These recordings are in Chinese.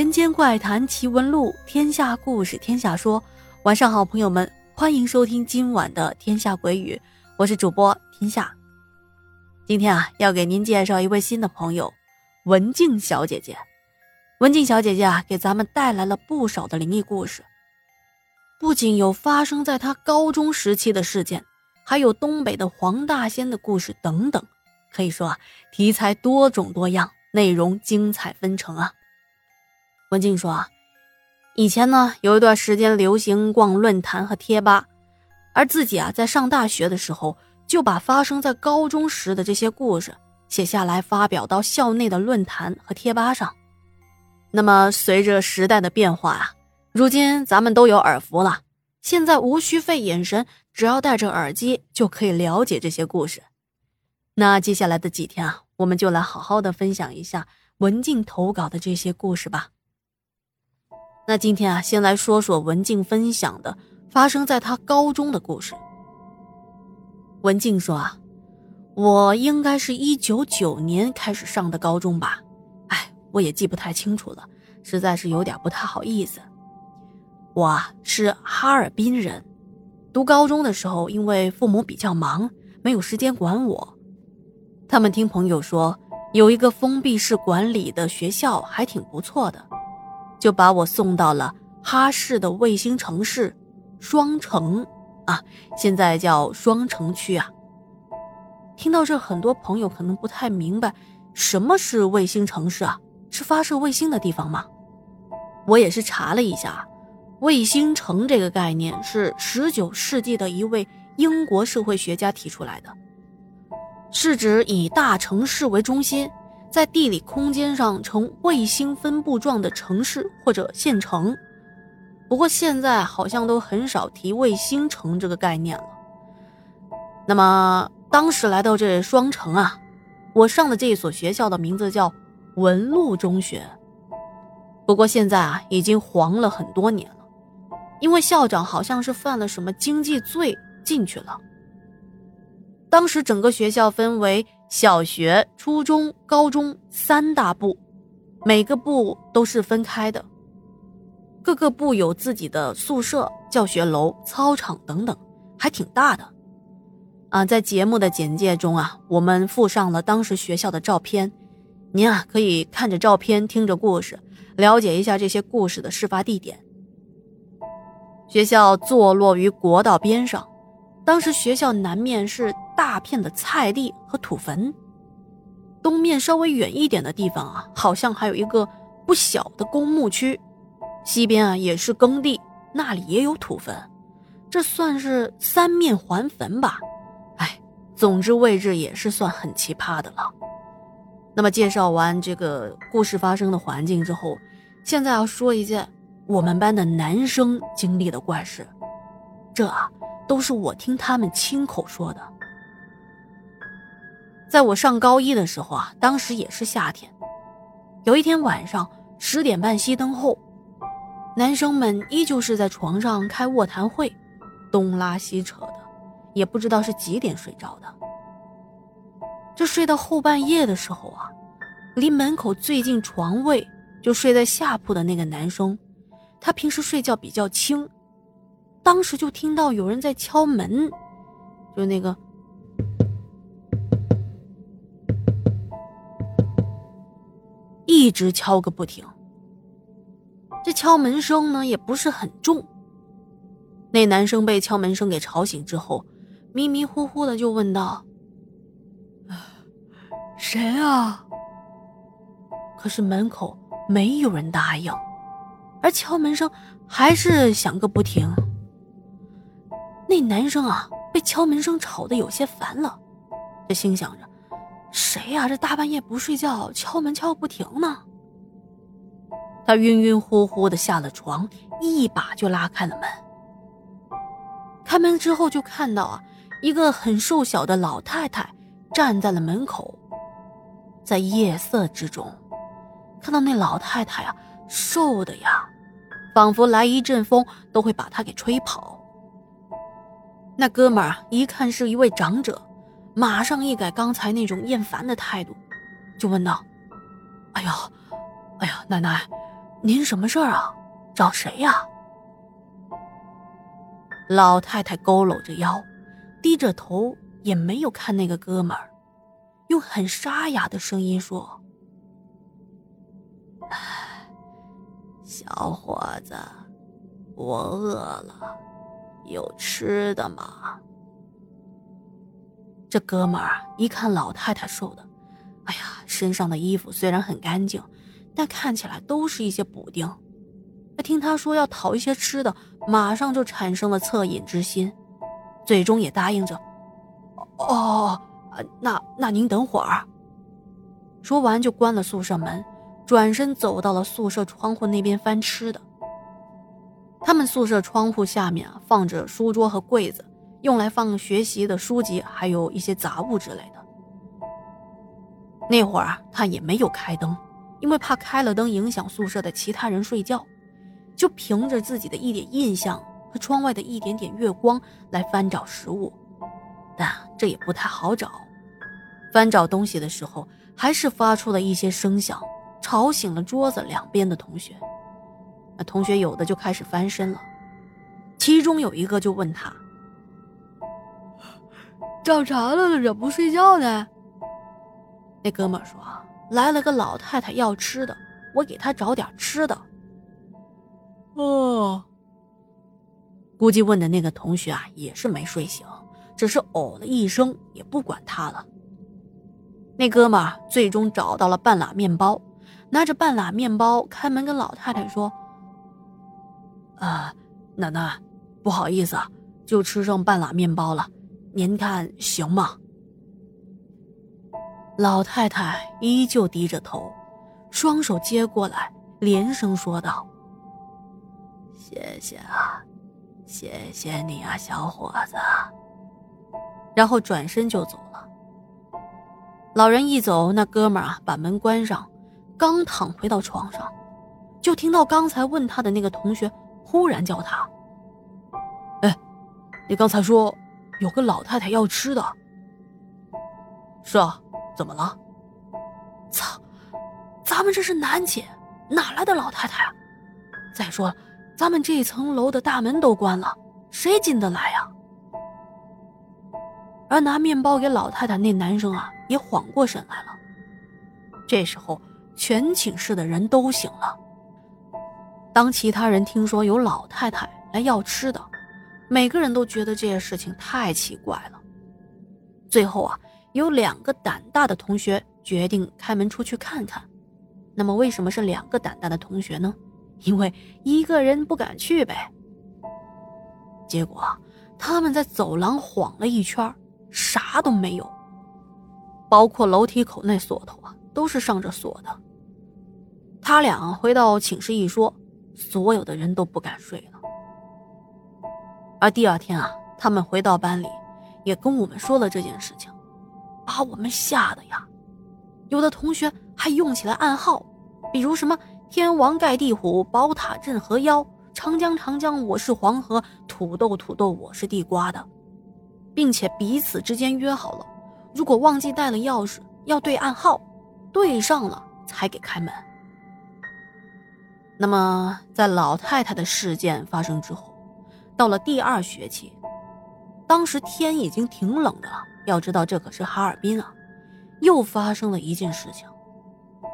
人间怪谈奇闻录，天下故事天下说。晚上好，朋友们，欢迎收听今晚的《天下鬼语》，我是主播天下。今天啊，要给您介绍一位新的朋友，文静小姐姐。文静小姐姐啊，给咱们带来了不少的灵异故事，不仅有发生在她高中时期的事件，还有东北的黄大仙的故事等等。可以说啊，题材多种多样，内容精彩纷呈啊。文静说啊。以前呢，有一段时间流行逛论坛和贴吧，而自己啊，在上大学的时候就把发生在高中时的这些故事写下来，发表到校内的论坛和贴吧上。那么，随着时代的变化啊，如今咱们都有耳福了，现在无需费眼神，只要戴着耳机就可以了解这些故事。那接下来的几天啊，我们就来好好的分享一下文静投稿的这些故事吧。那今天啊，先来说说文静分享的发生在她高中的故事。文静说啊，我应该是一九九年开始上的高中吧，哎，我也记不太清楚了，实在是有点不太好意思。我是哈尔滨人，读高中的时候，因为父母比较忙，没有时间管我。他们听朋友说，有一个封闭式管理的学校还挺不错的。就把我送到了哈市的卫星城市双城啊，现在叫双城区啊。听到这，很多朋友可能不太明白，什么是卫星城市啊？是发射卫星的地方吗？我也是查了一下，卫星城这个概念是十九世纪的一位英国社会学家提出来的，是指以大城市为中心。在地理空间上呈卫星分布状的城市或者县城，不过现在好像都很少提卫星城这个概念了。那么当时来到这双城啊，我上的这一所学校的名字叫文路中学，不过现在啊已经黄了很多年了，因为校长好像是犯了什么经济罪进去了。当时整个学校分为。小学、初中、高中三大部，每个部都是分开的。各个部有自己的宿舍、教学楼、操场等等，还挺大的。啊，在节目的简介中啊，我们附上了当时学校的照片，您啊可以看着照片，听着故事，了解一下这些故事的事发地点。学校坐落于国道边上，当时学校南面是。大片的菜地和土坟，东面稍微远一点的地方啊，好像还有一个不小的公墓区，西边啊也是耕地，那里也有土坟，这算是三面环坟吧？哎，总之位置也是算很奇葩的了。那么介绍完这个故事发生的环境之后，现在要说一件我们班的男生经历的怪事，这啊都是我听他们亲口说的。在我上高一的时候啊，当时也是夏天。有一天晚上十点半熄灯后，男生们依旧是在床上开卧谈会，东拉西扯的，也不知道是几点睡着的。这睡到后半夜的时候啊，离门口最近床位就睡在下铺的那个男生，他平时睡觉比较轻，当时就听到有人在敲门，就那个。一直敲个不停。这敲门声呢也不是很重。那男生被敲门声给吵醒之后，迷迷糊糊的就问道：“谁啊？”可是门口没有人答应，而敲门声还是响个不停。那男生啊被敲门声吵得有些烦了，就心想着。谁呀？这大半夜不睡觉，敲门敲不停呢。他晕晕乎乎的下了床，一把就拉开了门。开门之后就看到啊，一个很瘦小的老太太站在了门口。在夜色之中，看到那老太太啊，瘦的呀，仿佛来一阵风都会把她给吹跑。那哥们儿一看是一位长者。马上一改刚才那种厌烦的态度，就问道：“哎呀，哎呀，奶奶，您什么事儿啊？找谁呀？”老太太佝偻着腰，低着头，也没有看那个哥们儿，用很沙哑的声音说：“小伙子，我饿了，有吃的吗？”这哥们儿一看老太太瘦的，哎呀，身上的衣服虽然很干净，但看起来都是一些补丁。听他说要讨一些吃的，马上就产生了恻隐之心，最终也答应着。哦，那那您等会儿。说完就关了宿舍门，转身走到了宿舍窗户那边翻吃的。他们宿舍窗户下面放着书桌和柜子，用来放学习的书籍，还有一些杂物之类的。那会儿他也没有开灯，因为怕开了灯影响宿舍的其他人睡觉。就凭着自己的一点印象和窗外的一点点月光来翻找食物，但这也不太好找。翻找东西的时候，还是发出了一些声响，吵醒了桌子两边的同学。那同学有的就开始翻身了，其中有一个就问他：“找啥了？怎么不睡觉呢？”那哥们说：“来了个老太太要吃的，我给她找点吃的。”哦，估计问的那个同学啊，也是没睡醒，只是哦了一声，也不管他了。那哥们儿最终找到了半拉面包，拿着半拉面包开门跟老太太说：“啊，奶奶，不好意思啊，就吃剩半拉面包了，您看行吗？”老太太依旧低着头，双手接过来，连声说道。谢谢啊，谢谢你啊，小伙子。然后转身就走了。老人一走，那哥们儿啊把门关上，刚躺回到床上，就听到刚才问他的那个同学忽然叫他：“哎，你刚才说有个老太太要吃的。”“是啊，怎么了？”“操，咱们这是南街，哪来的老太太啊？再说了。”咱们这层楼的大门都关了，谁进得来呀？而拿面包给老太太那男生啊，也缓过神来了。这时候，全寝室的人都醒了。当其他人听说有老太太来要吃的，每个人都觉得这件事情太奇怪了。最后啊，有两个胆大的同学决定开门出去看看。那么，为什么是两个胆大的同学呢？因为一个人不敢去呗。结果他们在走廊晃了一圈，啥都没有，包括楼梯口那锁头啊，都是上着锁的。他俩回到寝室一说，所有的人都不敢睡了。而第二天啊，他们回到班里，也跟我们说了这件事情，把我们吓得呀。有的同学还用起了暗号，比如什么。天王盖地虎，宝塔镇河妖。长江长江，我是黄河；土豆土豆，我是地瓜的，并且彼此之间约好了，如果忘记带了钥匙，要对暗号，对上了才给开门。那么，在老太太的事件发生之后，到了第二学期，当时天已经挺冷的了。要知道，这可是哈尔滨啊，又发生了一件事情，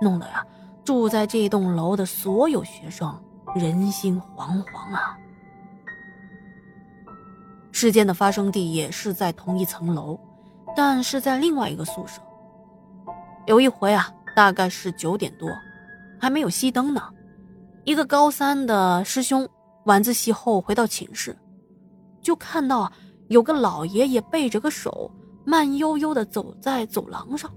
弄得呀。住在这栋楼的所有学生人心惶惶啊！事件的发生地也是在同一层楼，但是在另外一个宿舍。有一回啊，大概是九点多，还没有熄灯呢。一个高三的师兄晚自习后回到寝室，就看到有个老爷爷背着个手，慢悠悠的走在走廊上。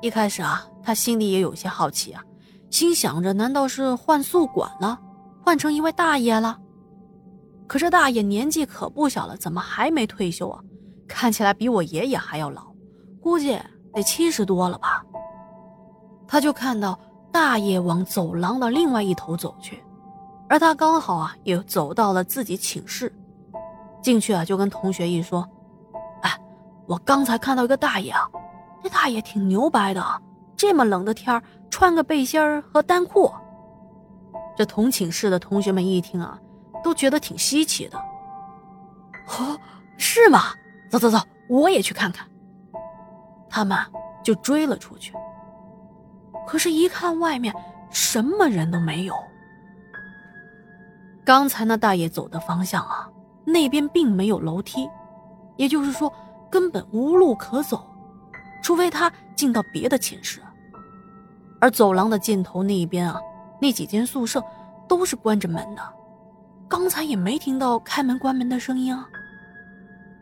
一开始啊，他心里也有些好奇啊，心想着难道是换宿管了，换成一位大爷了？可这大爷年纪可不小了，怎么还没退休啊？看起来比我爷爷还要老，估计得七十多了吧。他就看到大爷往走廊的另外一头走去，而他刚好啊也走到了自己寝室，进去啊就跟同学一说：“哎，我刚才看到一个大爷啊。”那大爷挺牛掰的，这么冷的天穿个背心和单裤。这同寝室的同学们一听啊，都觉得挺稀奇的。哦，是吗？走走走，我也去看看。他们就追了出去。可是，一看外面什么人都没有。刚才那大爷走的方向啊，那边并没有楼梯，也就是说，根本无路可走，除非他进到别的寝室。而走廊的尽头那一边啊，那几间宿舍都是关着门的，刚才也没听到开门关门的声音啊。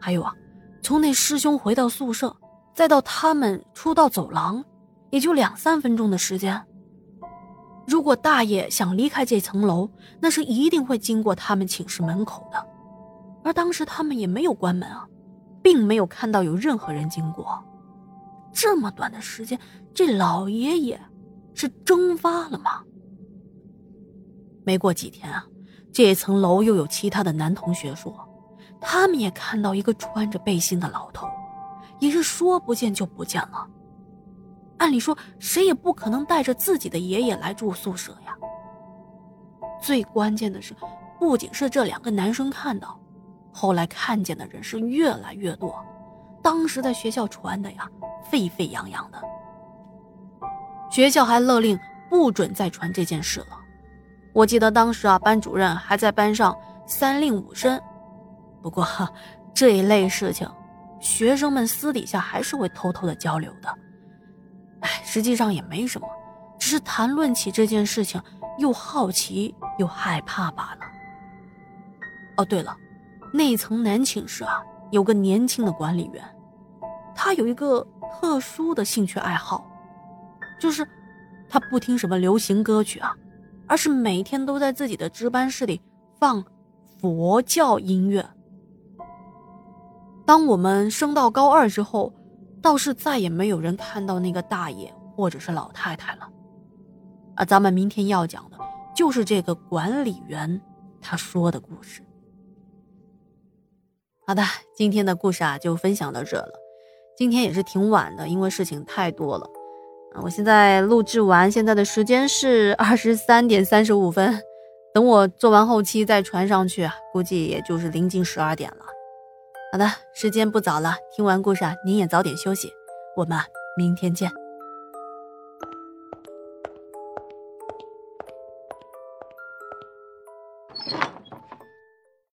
还有啊，从那师兄回到宿舍，再到他们出到走廊，也就两三分钟的时间。如果大爷想离开这层楼，那是一定会经过他们寝室门口的，而当时他们也没有关门啊，并没有看到有任何人经过。这么短的时间，这老爷爷是蒸发了吗？没过几天啊，这层楼又有其他的男同学说。他们也看到一个穿着背心的老头，也是说不见就不见了。按理说，谁也不可能带着自己的爷爷来住宿舍呀。最关键的是，不仅是这两个男生看到，后来看见的人是越来越多。当时在学校传的呀，沸沸扬扬的。学校还勒令不准再传这件事了。我记得当时啊，班主任还在班上三令五申。不过，这一类事情，学生们私底下还是会偷偷的交流的。哎，实际上也没什么，只是谈论起这件事情，又好奇又害怕罢了。哦，对了，那层男寝室啊，有个年轻的管理员，他有一个特殊的兴趣爱好，就是他不听什么流行歌曲啊，而是每天都在自己的值班室里放佛教音乐。当我们升到高二之后，倒是再也没有人看到那个大爷或者是老太太了。而咱们明天要讲的，就是这个管理员他说的故事。好的，今天的故事啊就分享到这了。今天也是挺晚的，因为事情太多了。我现在录制完，现在的时间是二十三点三十五分。等我做完后期再传上去，估计也就是临近十二点了。好的，时间不早了，听完故事啊，您也早点休息，我们明天见。